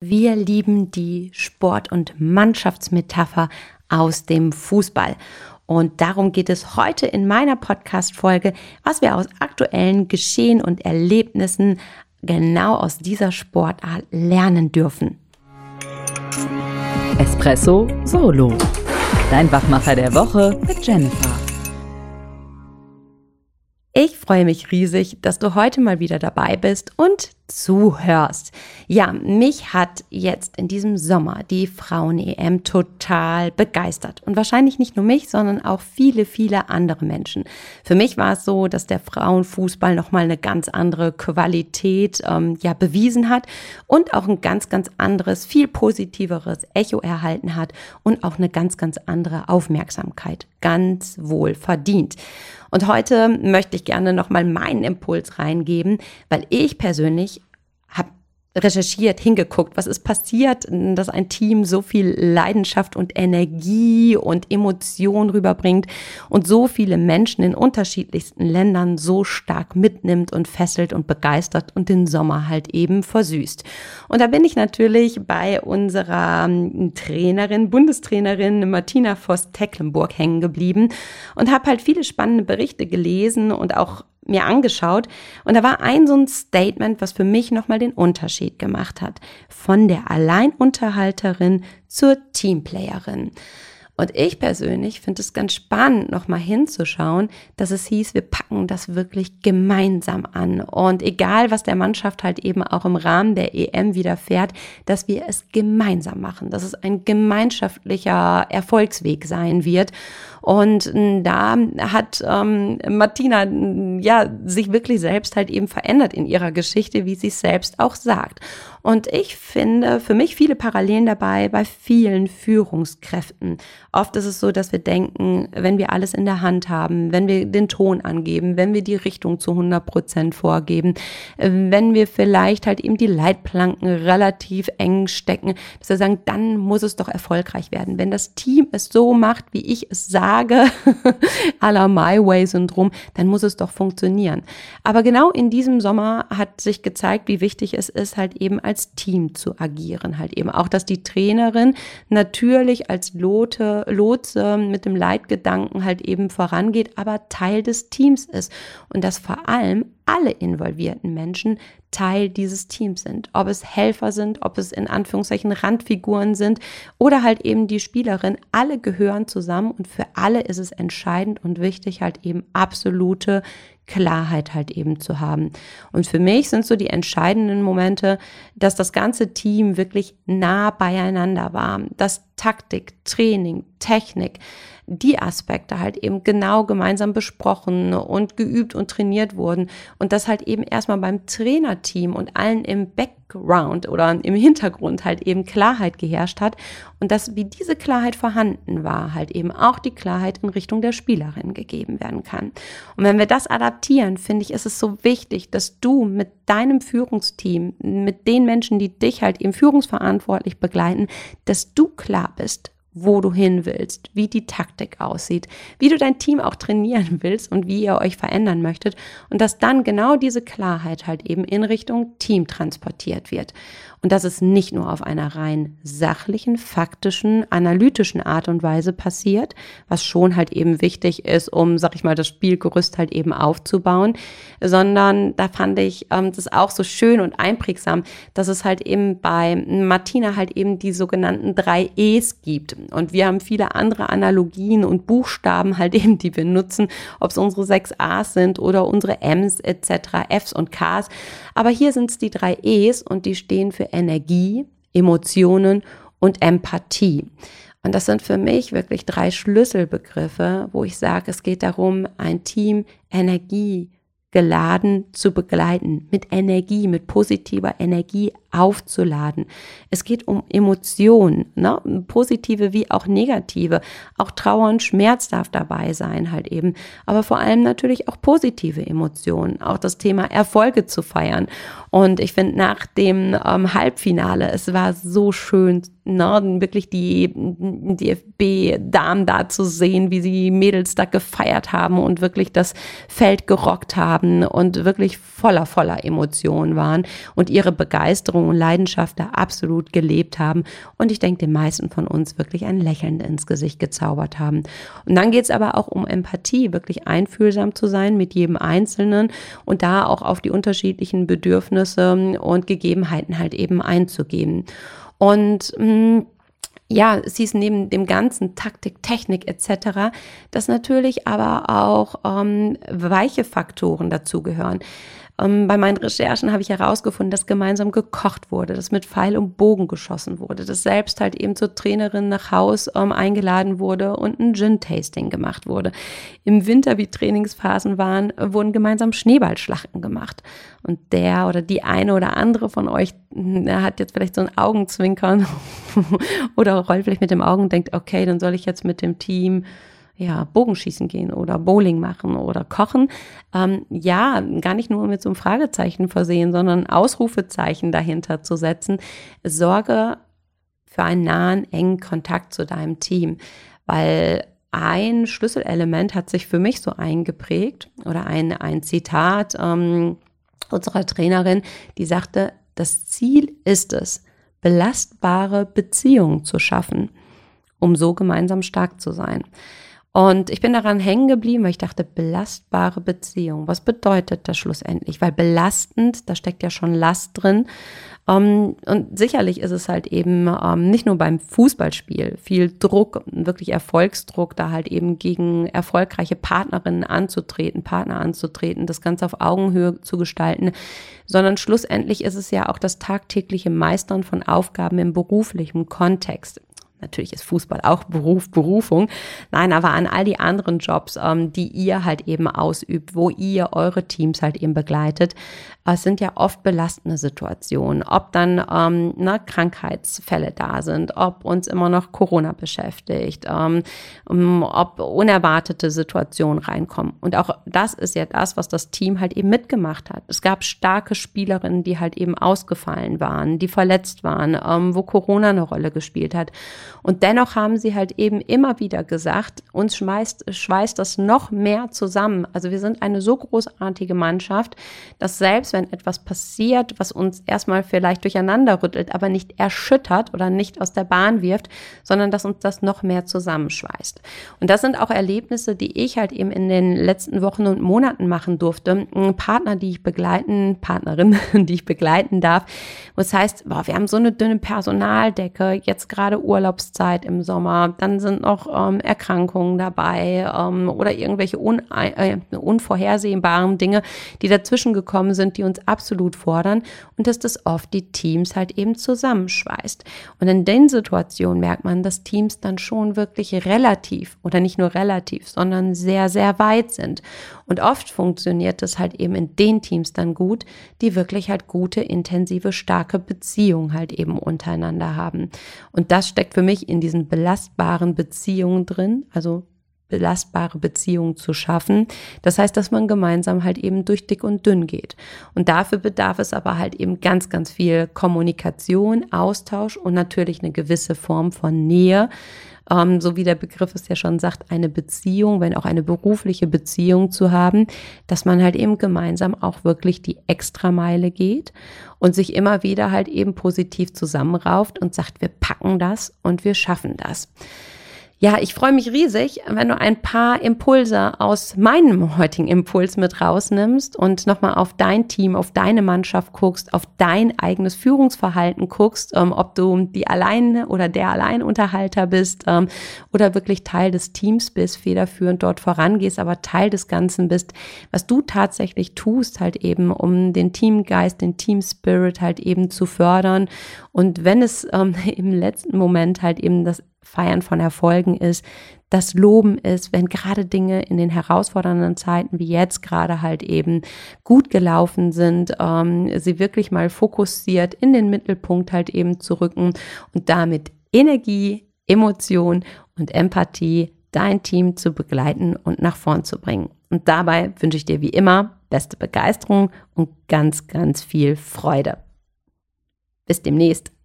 Wir lieben die Sport- und Mannschaftsmetapher aus dem Fußball. Und darum geht es heute in meiner Podcast-Folge, was wir aus aktuellen Geschehen und Erlebnissen genau aus dieser Sportart lernen dürfen. Espresso Solo. Dein Wachmacher der Woche mit Jennifer. Ich freue mich riesig, dass du heute mal wieder dabei bist und zuhörst. Ja, mich hat jetzt in diesem Sommer die Frauen-EM total begeistert. Und wahrscheinlich nicht nur mich, sondern auch viele, viele andere Menschen. Für mich war es so, dass der Frauenfußball nochmal eine ganz andere Qualität ähm, ja bewiesen hat und auch ein ganz, ganz anderes, viel positiveres Echo erhalten hat und auch eine ganz, ganz andere Aufmerksamkeit. Ganz wohl verdient. Und heute möchte ich gerne nochmal meinen Impuls reingeben, weil ich persönlich recherchiert, hingeguckt, was ist passiert, dass ein Team so viel Leidenschaft und Energie und Emotion rüberbringt und so viele Menschen in unterschiedlichsten Ländern so stark mitnimmt und fesselt und begeistert und den Sommer halt eben versüßt. Und da bin ich natürlich bei unserer ähm, Trainerin, Bundestrainerin Martina Voss-Tecklenburg hängen geblieben und habe halt viele spannende Berichte gelesen und auch mir angeschaut und da war ein so ein Statement, was für mich nochmal den Unterschied gemacht hat. Von der Alleinunterhalterin zur Teamplayerin. Und ich persönlich finde es ganz spannend, nochmal hinzuschauen, dass es hieß, wir packen das wirklich gemeinsam an. Und egal, was der Mannschaft halt eben auch im Rahmen der EM widerfährt, dass wir es gemeinsam machen, dass es ein gemeinschaftlicher Erfolgsweg sein wird. Und da hat ähm, Martina ja sich wirklich selbst halt eben verändert in ihrer Geschichte, wie sie es selbst auch sagt. Und ich finde für mich viele Parallelen dabei bei vielen Führungskräften. Oft ist es so, dass wir denken, wenn wir alles in der Hand haben, wenn wir den Ton angeben, wenn wir die Richtung zu 100 Prozent vorgeben, wenn wir vielleicht halt eben die Leitplanken relativ eng stecken, dass wir sagen, dann muss es doch erfolgreich werden. Wenn das Team es so macht, wie ich es sage, à la My Way Syndrom, dann muss es doch funktionieren. Aber genau in diesem Sommer hat sich gezeigt, wie wichtig es ist, halt eben als als Team zu agieren, halt eben. Auch, dass die Trainerin natürlich als Lote, Lotse mit dem Leitgedanken halt eben vorangeht, aber Teil des Teams ist. Und dass vor allem alle involvierten Menschen Teil dieses Teams sind. Ob es Helfer sind, ob es in Anführungszeichen Randfiguren sind oder halt eben die Spielerin. Alle gehören zusammen und für alle ist es entscheidend und wichtig, halt eben absolute Klarheit halt eben zu haben. Und für mich sind so die entscheidenden Momente, dass das ganze Team wirklich nah beieinander war, dass Taktik, Training, Technik, die Aspekte halt eben genau gemeinsam besprochen und geübt und trainiert wurden und das halt eben erstmal beim Trainerteam und allen im Background oder im Hintergrund halt eben Klarheit geherrscht hat und dass wie diese Klarheit vorhanden war, halt eben auch die Klarheit in Richtung der Spielerin gegeben werden kann. Und wenn wir das adaptieren, finde ich, ist es so wichtig, dass du mit deinem Führungsteam, mit den Menschen, die dich halt eben führungsverantwortlich begleiten, dass du klar bist, wo du hin willst, wie die Taktik aussieht, wie du dein Team auch trainieren willst und wie ihr euch verändern möchtet und dass dann genau diese Klarheit halt eben in Richtung Team transportiert wird. Und dass es nicht nur auf einer rein sachlichen, faktischen, analytischen Art und Weise passiert, was schon halt eben wichtig ist, um, sag ich mal, das Spielgerüst halt eben aufzubauen, sondern da fand ich ähm, das auch so schön und einprägsam, dass es halt eben bei Martina halt eben die sogenannten drei E's gibt. Und wir haben viele andere Analogien und Buchstaben halt eben, die wir nutzen, ob es unsere sechs A's sind oder unsere M's etc., F's und K's. Aber hier sind es die drei E's und die stehen für Energie, Emotionen und Empathie. Und das sind für mich wirklich drei Schlüsselbegriffe, wo ich sage, es geht darum, ein Team Energie geladen zu begleiten, mit Energie, mit positiver Energie aufzuladen. Es geht um Emotionen, ne? positive wie auch negative. Auch Trauer und Schmerz darf dabei sein halt eben, aber vor allem natürlich auch positive Emotionen, auch das Thema Erfolge zu feiern. Und ich finde nach dem ähm, Halbfinale, es war so schön, ne? wirklich die DFB-Damen da zu sehen, wie sie Mädels da gefeiert haben und wirklich das Feld gerockt haben und wirklich voller, voller Emotionen waren und ihre Begeisterung Begeisterung und Leidenschaft da absolut gelebt haben und ich denke, den meisten von uns wirklich ein Lächeln ins Gesicht gezaubert haben. Und dann geht es aber auch um Empathie, wirklich einfühlsam zu sein mit jedem Einzelnen und da auch auf die unterschiedlichen Bedürfnisse und Gegebenheiten halt eben einzugehen. Und mh, mm, ja, es hieß neben dem ganzen Taktik, Technik etc., dass natürlich aber auch ähm, weiche Faktoren dazugehören. Ähm, bei meinen Recherchen habe ich herausgefunden, dass gemeinsam gekocht wurde, dass mit Pfeil und Bogen geschossen wurde, dass selbst halt eben zur Trainerin nach Haus ähm, eingeladen wurde und ein Gin-Tasting gemacht wurde. Im Winter, wie Trainingsphasen waren, wurden gemeinsam Schneeballschlachten gemacht. Und der oder die eine oder andere von euch hat jetzt vielleicht so ein Augenzwinkern oder rollt vielleicht mit dem Augen und denkt, okay, dann soll ich jetzt mit dem Team ja, Bogenschießen gehen oder Bowling machen oder kochen. Ähm, ja, gar nicht nur mit so einem Fragezeichen versehen, sondern Ausrufezeichen dahinter zu setzen. Sorge für einen nahen, engen Kontakt zu deinem Team, weil ein Schlüsselelement hat sich für mich so eingeprägt oder ein, ein Zitat ähm, unserer Trainerin, die sagte, das Ziel ist es, belastbare Beziehungen zu schaffen, um so gemeinsam stark zu sein. Und ich bin daran hängen geblieben, weil ich dachte, belastbare Beziehung. Was bedeutet das schlussendlich? Weil belastend, da steckt ja schon Last drin. Ähm, und sicherlich ist es halt eben ähm, nicht nur beim Fußballspiel viel Druck, wirklich Erfolgsdruck, da halt eben gegen erfolgreiche Partnerinnen anzutreten, Partner anzutreten, das Ganze auf Augenhöhe zu gestalten, sondern schlussendlich ist es ja auch das tagtägliche Meistern von Aufgaben im beruflichen Kontext natürlich ist Fußball auch Beruf, Berufung. Nein, aber an all die anderen Jobs, ähm, die ihr halt eben ausübt, wo ihr eure Teams halt eben begleitet, es sind ja oft belastende Situationen. Ob dann ähm, na, Krankheitsfälle da sind, ob uns immer noch Corona beschäftigt, ähm, ob unerwartete Situationen reinkommen. Und auch das ist ja das, was das Team halt eben mitgemacht hat. Es gab starke Spielerinnen, die halt eben ausgefallen waren, die verletzt waren, ähm, wo Corona eine Rolle gespielt hat. Und dennoch haben sie halt eben immer wieder gesagt, uns schmeißt, schweißt das noch mehr zusammen. Also wir sind eine so großartige Mannschaft, dass selbst wenn etwas passiert, was uns erstmal vielleicht durcheinander rüttelt, aber nicht erschüttert oder nicht aus der Bahn wirft, sondern dass uns das noch mehr zusammenschweißt. Und das sind auch Erlebnisse, die ich halt eben in den letzten Wochen und Monaten machen durfte. Partner, die ich begleiten, Partnerinnen, die ich begleiten darf. Wo es heißt, boah, wir haben so eine dünne Personaldecke, jetzt gerade Urlaubszeit im Sommer, dann sind noch ähm, Erkrankungen dabei ähm, oder irgendwelche un äh, unvorhersehbaren Dinge, die dazwischen gekommen sind, die uns absolut fordern und dass das oft die Teams halt eben zusammenschweißt. Und in den Situationen merkt man, dass Teams dann schon wirklich relativ oder nicht nur relativ, sondern sehr, sehr weit sind. Und oft funktioniert das halt eben in den Teams dann gut, die wirklich halt gute, intensive, starke Beziehungen halt eben untereinander haben. Und das steckt für mich in diesen belastbaren Beziehungen drin, also belastbare Beziehungen zu schaffen. Das heißt, dass man gemeinsam halt eben durch dick und dünn geht. Und dafür bedarf es aber halt eben ganz, ganz viel Kommunikation, Austausch und natürlich eine gewisse Form von Nähe. Ähm, so wie der Begriff es ja schon sagt, eine Beziehung, wenn auch eine berufliche Beziehung zu haben, dass man halt eben gemeinsam auch wirklich die Extrameile geht und sich immer wieder halt eben positiv zusammenrauft und sagt, wir packen das und wir schaffen das. Ja, ich freue mich riesig, wenn du ein paar Impulse aus meinem heutigen Impuls mit rausnimmst und nochmal auf dein Team, auf deine Mannschaft guckst, auf dein eigenes Führungsverhalten guckst, ähm, ob du die alleine oder der Alleinunterhalter bist ähm, oder wirklich Teil des Teams bist, federführend dort vorangehst, aber Teil des Ganzen bist, was du tatsächlich tust, halt eben, um den Teamgeist, den Team Spirit halt eben zu fördern. Und wenn es ähm, im letzten Moment halt eben das Feiern von Erfolgen ist, das Loben ist, wenn gerade Dinge in den herausfordernden Zeiten wie jetzt gerade halt eben gut gelaufen sind, ähm, sie wirklich mal fokussiert in den Mittelpunkt halt eben zu rücken und damit Energie, Emotion und Empathie dein Team zu begleiten und nach vorn zu bringen. Und dabei wünsche ich dir wie immer beste Begeisterung und ganz, ganz viel Freude. Bis demnächst.